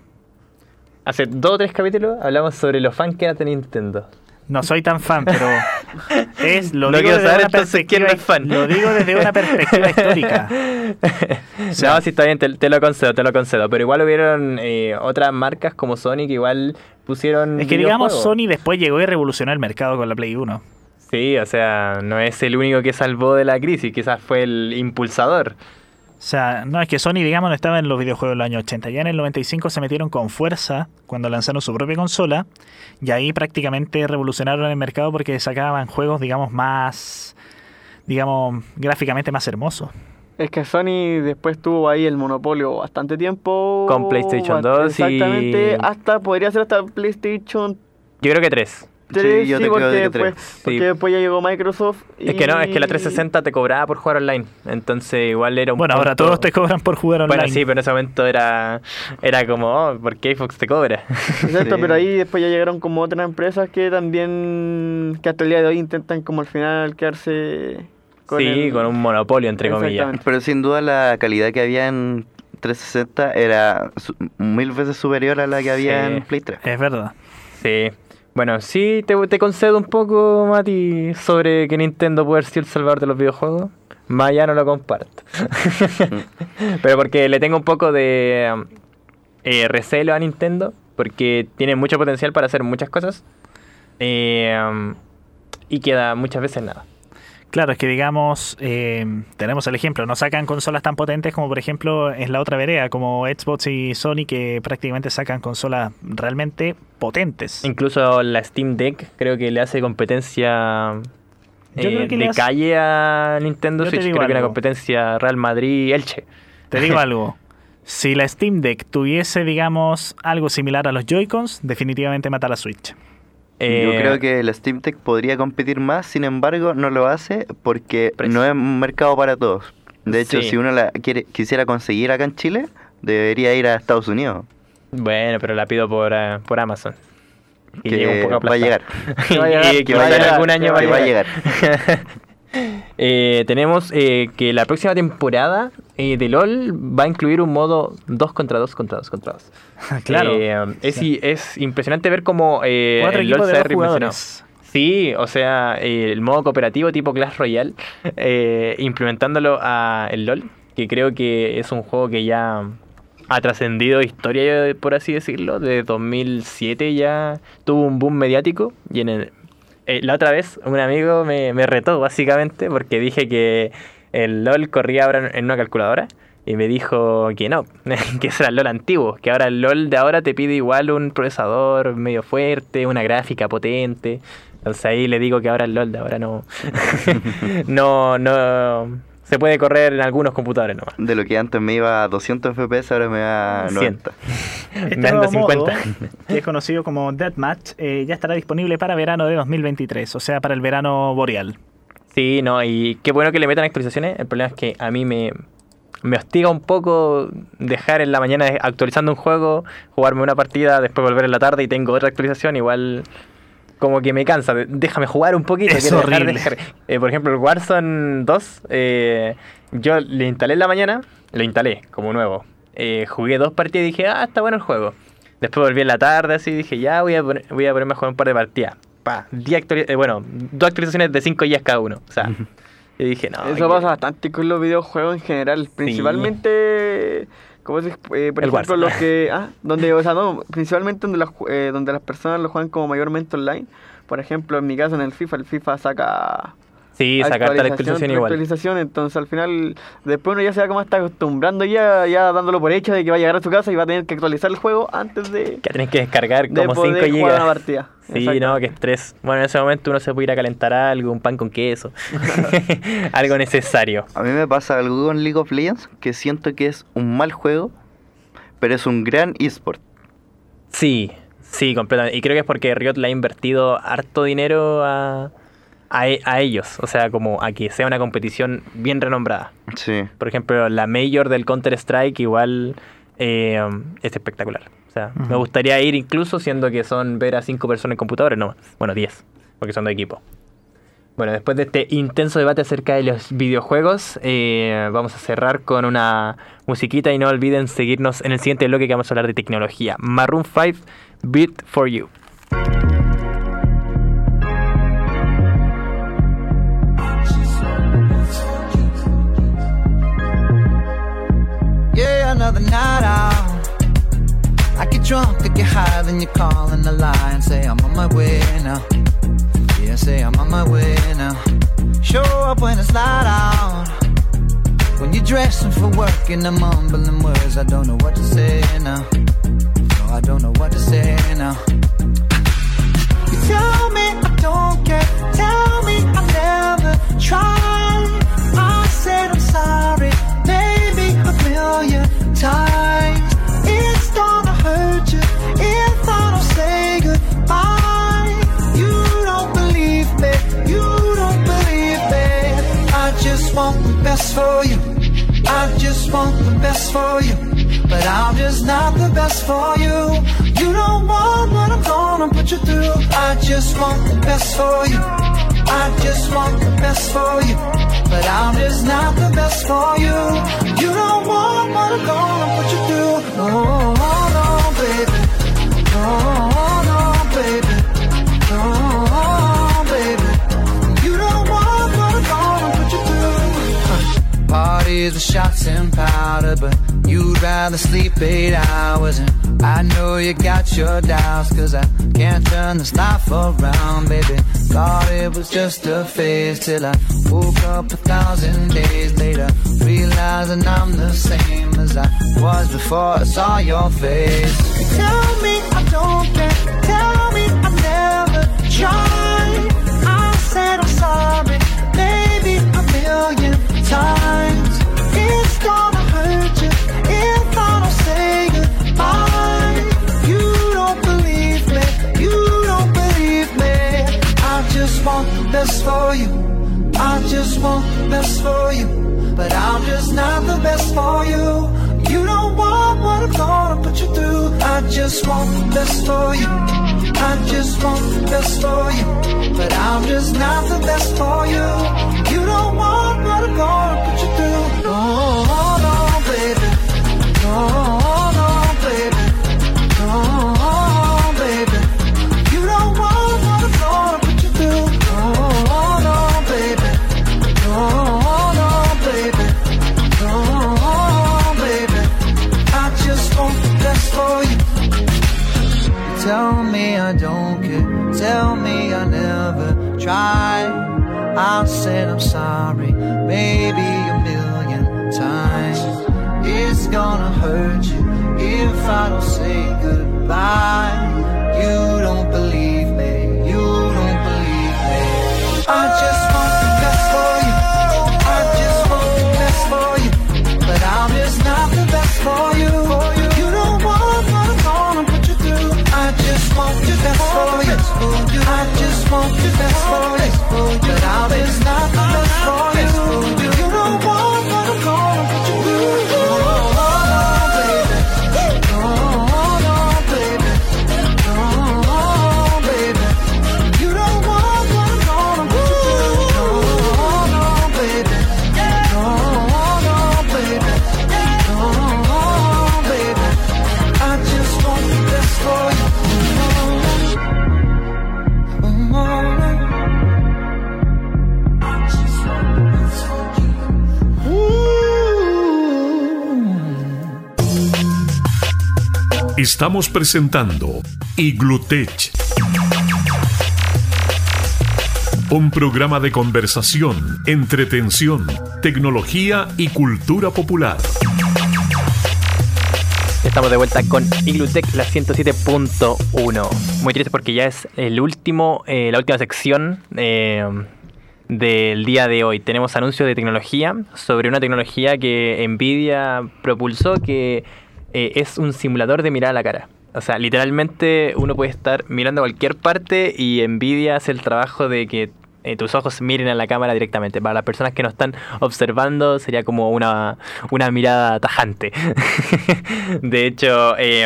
Hace dos o tres capítulos hablamos sobre los fans que de Nintendo. No soy tan fan, pero es lo No digo desde saber una entonces quién perspectiva es fan. Lo digo desde una perspectiva histórica. sea- no, sí, está bien, te, te lo concedo, te lo concedo. Pero igual hubieron eh, otras marcas como Sony que igual pusieron. Es que digamos. Sony después llegó y revolucionó el mercado con la Play 1. Sí, o sea, no es el único que salvó de la crisis, quizás fue el impulsador. O sea, no es que Sony, digamos, no estaba en los videojuegos del año 80. Ya en el 95 se metieron con fuerza cuando lanzaron su propia consola. Y ahí prácticamente revolucionaron el mercado porque sacaban juegos, digamos, más, digamos, gráficamente más hermosos. Es que Sony después tuvo ahí el monopolio bastante tiempo. Con PlayStation bast- 2 y- Exactamente, hasta podría ser hasta PlayStation Yo creo que tres. 3, yo sí, te creo porque, que después, tres. porque Sí. después ya llegó Microsoft. Es que no, es que la y- 360 te cobraba por jugar online. Entonces igual era un Bueno, ahora todos te cobran por jugar online. Bueno, sí, pero en ese momento era, era como, oh, ¿por qué Xbox te cobra? Exacto, Sí. pero ahí después ya llegaron como otras empresas que también, que hasta el día de hoy intentan como al final quedarse con sí, el- con un monopolio, entre comillas. Pero sin duda la calidad que había en 360 era mil veces superior a la que había Sí. en Play 3. Es verdad. Sí. Bueno, sí, te, concedo un poco, Mati, sobre que Nintendo puede ser el salvador de los videojuegos. Más allá no lo comparto. Pero porque le tengo un poco de eh, recelo a Nintendo, porque tiene mucho potencial para hacer muchas cosas. eh, y queda muchas veces nada. Claro, es que digamos, eh, tenemos el ejemplo, no sacan consolas tan potentes como por ejemplo en la otra vereda, como Xbox y Sony, que prácticamente sacan consolas realmente potentes. Incluso la Steam Deck creo que le hace competencia Yo eh, creo que de le hace- calle a Nintendo Yo Switch. Creo que una algo. competencia Real Madrid-Elche. Te digo algo, si la Steam Deck tuviese, digamos, algo similar a los Joy-Cons, definitivamente mata la Switch. Yo Eh, creo que el Steam Deck podría competir más, sin embargo, no lo hace porque Precio. no es un mercado para todos. De hecho, Sí. si uno la quiere, quisiera conseguir acá en Chile, debería ir a Estados Unidos. Bueno, pero la pido por, eh, por Amazon. Y que llega un poco va a llegar. va a llegar, Y que que va a llegar algún año. va a llegar. Eh, tenemos eh, que la próxima temporada eh, de LOL va a incluir un modo 2 contra 2 contra 2 contra 2. claro. Eh, es, impresionante ver cómo eh, el LOL se ha jugadores. Sí, o sea, eh, el modo cooperativo tipo Clash Royale, eh, implementándolo a el LOL, que creo que es un juego que ya ha trascendido historia, por así decirlo. De 2007 ya tuvo un boom mediático y en el- eh, la otra vez un amigo me, me retó básicamente porque dije que el LOL corría ahora en una calculadora. Y me dijo que no, que ese era el LOL antiguo, que ahora el LOL de ahora te pide igual un procesador medio fuerte, una gráfica potente. Entonces ahí le digo que ahora el LOL de ahora no, no, no, Se puede correr en algunos computadores nomás. De lo que antes me iba a 200 FPS, ahora me va a 100. 90. Este Me anda nuevo modo, 50. que es conocido como Deathmatch, eh, ya estará disponible para verano de 2023, o sea, para el verano boreal. Sí, no, y qué bueno que le metan actualizaciones. El problema es que a mí me, me hostiga un poco dejar en la mañana actualizando un juego, jugarme una partida, después volver en la tarde y tengo otra actualización. Igual como que me cansa. Déjame jugar un poquito. Es quiero dejar de horrible. dejar- Eh, por ejemplo, el Warzone 2, eh, yo le instalé en la mañana, lo instalé como nuevo. Eh, jugué dos partidas y dije, ah, está bueno el juego. Después volví en la tarde así y dije, ya voy a, poner- voy a ponerme a jugar un par de partidas. Pa, 10 actuali- eh, bueno, dos actualizaciones de 5 días cada uno. O sea, yo dije, no. Eso que- pasa bastante con los videojuegos en general, principalmente, ¿cómo se, eh, por El ejemplo, Warzone. los que, ah, donde, o sea, no, principalmente donde las, eh, donde las personas lo juegan como mayormente online. Por ejemplo, en mi caso en el FIFA, el FIFA saca Sí, sacarte la actualización igual. actualización, entonces al final, después uno ya se va como está acostumbrando ya, ya dándolo por hecho de que va a llegar a su casa y va a tener que actualizar el juego antes de, Que tenés que descargar de como 5 poder jugar una gigas. partida. Sí, Exacto. no, que estrés. Bueno, en ese momento uno se puede ir a calentar algo, un pan con queso. algo necesario. A mí me pasa algo con League of Legends que siento que es un mal juego, pero es un gran eSport. Sí, sí, completamente. Y creo que es porque Riot le ha invertido harto dinero a, a, e- a ellos. O sea, como a que sea una competición bien renombrada. Sí. Por ejemplo, la Major del Counter-Strike igual eh, es espectacular. O sea, me gustaría ir incluso siendo que son ver a cinco personas en computadores, no, bueno, 10, porque son de equipo. Bueno, después de este intenso debate acerca de los videojuegos, eh, vamos a cerrar con una musiquita y no olviden seguirnos en el siguiente bloque que vamos a hablar de tecnología. Maroon 5, Beat for You. Out. I get drunk, I get higher than you call in the line. Say I'm on my way now. Yeah, say I'm on my way now. Show up when it's light out. When you're dressing for work and I'm mumbling words, I don't know what to say now. No, I don't know what to say now. You tell me I don't care. Tell me I never tried. Best for you. I just want the best for you. But I'm just not the best for you. You don't want what I'm gonna put you through. I just want the best for you. I just want the best for you. But I'm just not the best for you. You don't want what I'm gonna put you through. Oh, No, no, baby. No, no, With shots and powder, but you'd rather sleep eight hours. And I know you got your doubts, cause I can't turn this life around, baby. Thought it was just a phase till I woke up a thousand days later, realizing I'm the same as I was before I saw your face. Tell me I don't care, tell for you. I just want the best for you. But I'm just not the best for you. You don't want what I'm gonna put you through. I just want the best for you. I just want the best for you. But I'm just not the best for you. You don't want what I'm gonna put you through. No, tried. I said I'm sorry, maybe a million times. It's gonna hurt you if I don't say goodbye. You don't believe me, you don't believe me. I just for you, but Estamos presentando Iglutech. Un programa de conversación, entretención, tecnología y cultura popular. Estamos de vuelta con Iglutech, la 107.1. Muy triste porque ya es el último, eh, la última sección eh, del día de hoy. Tenemos anuncios de tecnología sobre una tecnología que Nvidia propulsó que eh, es un simulador de mirar a la cara. O sea, literalmente uno puede estar mirando a cualquier parte y Nvidia hace el trabajo de que eh, tus ojos miren a la cámara directamente. Para las personas que no están observando sería como una, una mirada tajante. de hecho, eh,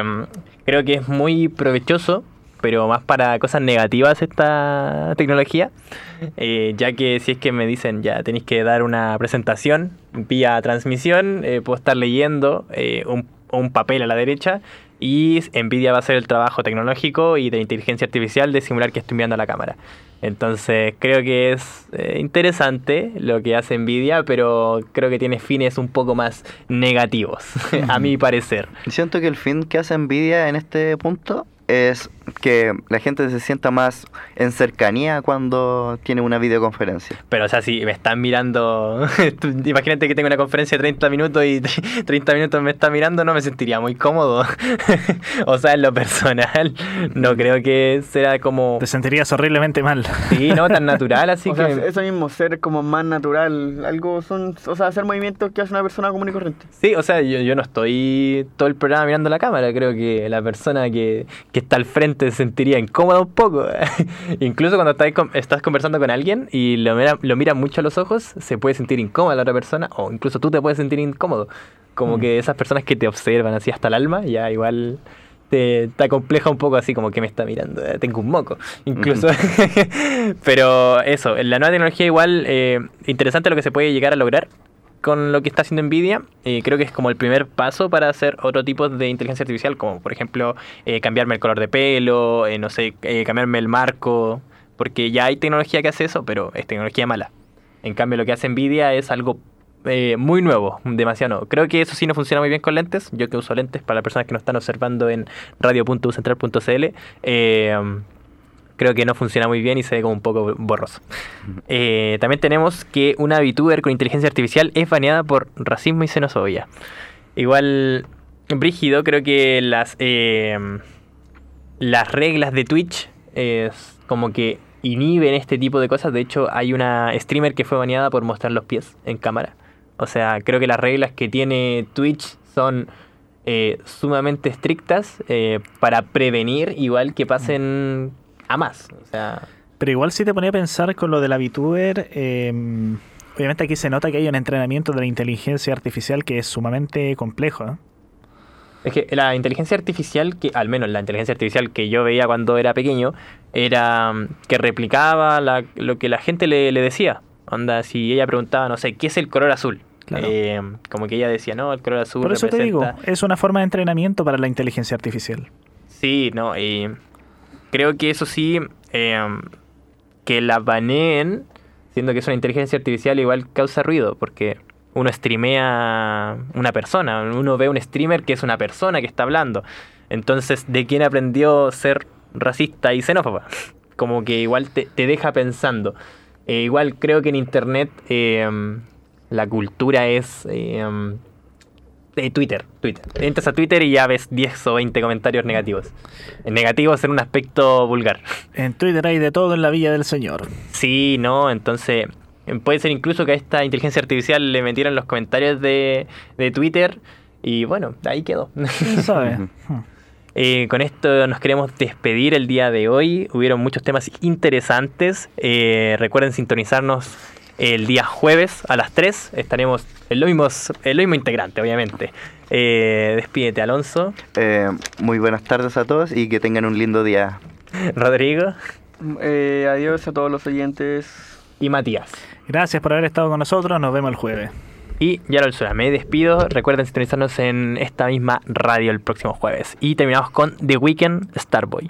creo que es muy provechoso, pero más para cosas negativas esta tecnología. Eh, ya que si es que me dicen ya tenéis que dar una presentación vía transmisión, puedo estar leyendo un, un papel a la derecha y Nvidia va a hacer el trabajo tecnológico y de inteligencia artificial de simular que estoy mirando a la cámara. Entonces creo que es eh, interesante lo que hace Nvidia, pero creo que tiene fines un poco más negativos, a mi parecer. Siento que el fin que hace Nvidia en este punto es que la gente se sienta más en cercanía cuando tiene una videoconferencia. Pero, o sea, si me están mirando, tú imagínate que tengo una conferencia de 30 minutos y 30 minutos me está mirando, no me sentiría muy cómodo. o sea, en lo personal, no creo que será como... Te sentirías horriblemente mal. Sí, no tan natural, así o que... sea, eso mismo, ser como más natural, algo son, o sea, hacer movimientos que hace una persona común y corriente. Sí, o sea, yo, yo no estoy todo el programa mirando la cámara, creo que la persona que, que está al frente se sentiría incómoda un poco. Incluso cuando estás, con- estás conversando con alguien y lo mira, lo mira mucho a los ojos, se puede sentir incómoda la otra persona, o incluso tú te puedes sentir incómodo. Como Mm. que esas personas que te observan así hasta el alma, ya igual te, te acompleja un poco así como que me está mirando, eh, tengo un moco, incluso. Pero eso, la nueva tecnología igual, eh, interesante lo que se puede llegar a lograr con lo que está haciendo Nvidia. eh, creo que es como el primer paso para hacer otro tipo de inteligencia artificial, como por ejemplo eh, cambiarme el color de pelo, eh, no sé, cambiarme el marco, porque ya hay tecnología que hace eso, pero es tecnología mala. En cambio, lo que hace Nvidia es algo muy nuevo, demasiado nuevo. Creo que eso sí no funciona muy bien con lentes. Yo que uso lentes para las personas que nos están observando en radio.ucentral.cl. Eh, creo que no funciona muy bien y se ve como un poco borroso. Eh, también tenemos que una VTuber con inteligencia artificial es baneada por racismo y xenofobia. Igual, brígido, creo que las, eh, las reglas de Twitch es como que inhiben este tipo de cosas. De hecho, hay una streamer que fue baneada por mostrar los pies en cámara. O sea, creo que las reglas que tiene Twitch son eh, sumamente estrictas eh, para prevenir igual que pasen a más. O sea, Pero igual si te ponía a pensar con lo de la VTuber, eh, obviamente aquí se nota que hay un entrenamiento de la inteligencia artificial que es sumamente complejo. ¿eh? Es que la inteligencia artificial, que al menos la inteligencia artificial que yo veía cuando era pequeño, era mm, que replicaba la- lo que la gente le, le decía. Onda, si ella preguntaba, no sé, ¿qué es el color azul? Claro. Eh, como que ella decía, no, el color azul Por eso te digo, es una forma de entrenamiento para la inteligencia artificial. Sí, no, y creo que eso sí, eh, que la baneen, siendo que es una inteligencia artificial, igual causa ruido, porque uno streamea una persona, uno ve un streamer que es una persona que está hablando. Entonces, ¿de quién aprendió ser racista y xenófoba? Como que igual te, te deja pensando. Eh, igual creo que en internet eh, la cultura es... eh, de Twitter, Twitter. Entras a Twitter y ya ves 10 o 20 comentarios negativos. En negativos en un aspecto vulgar. En Twitter hay de todo en la Villa del Señor. Sí, no, entonces eh, puede ser incluso que a esta inteligencia artificial le metieran los comentarios de, de Twitter y bueno, ahí quedó. ¿Quién sabe? Hmm. Eh, con esto nos queremos despedir el día de hoy. Hubieron muchos temas interesantes. Eh, recuerden sintonizarnos el día jueves a las 3. Estaremos el mismo, el mismo integrante, obviamente. Eh, despídete, Alonso. Eh, muy buenas tardes a todos y que tengan un lindo día. Rodrigo Eh, adiós a todos los oyentes. y Matías. Gracias por haber estado con nosotros. Nos vemos el jueves. Y ya lo Sura, me despido. Recuerden sintonizarnos en esta misma radio el próximo jueves. Y terminamos con The Weekend Starboy.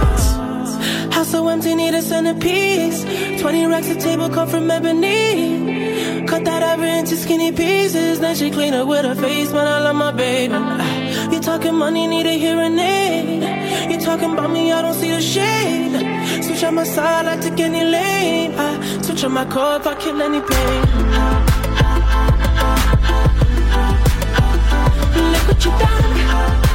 So empty, need a centerpiece. 20 racks of table come from ebony. Cut that ever into skinny pieces. Then she clean up with her face, but I love my baby. You talking money, need a hearing aid. You talking about me, I don't see a shade. Switch on my side, I take any lane. I switch on my core if I kill any pain. Look what you done.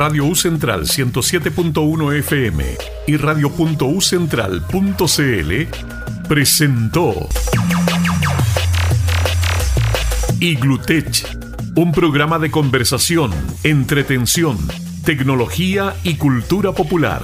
Radio U Central 107.1 FM y radio.ucentral.cl presentó Iglutech, un programa de conversación, entretención, tecnología y cultura popular.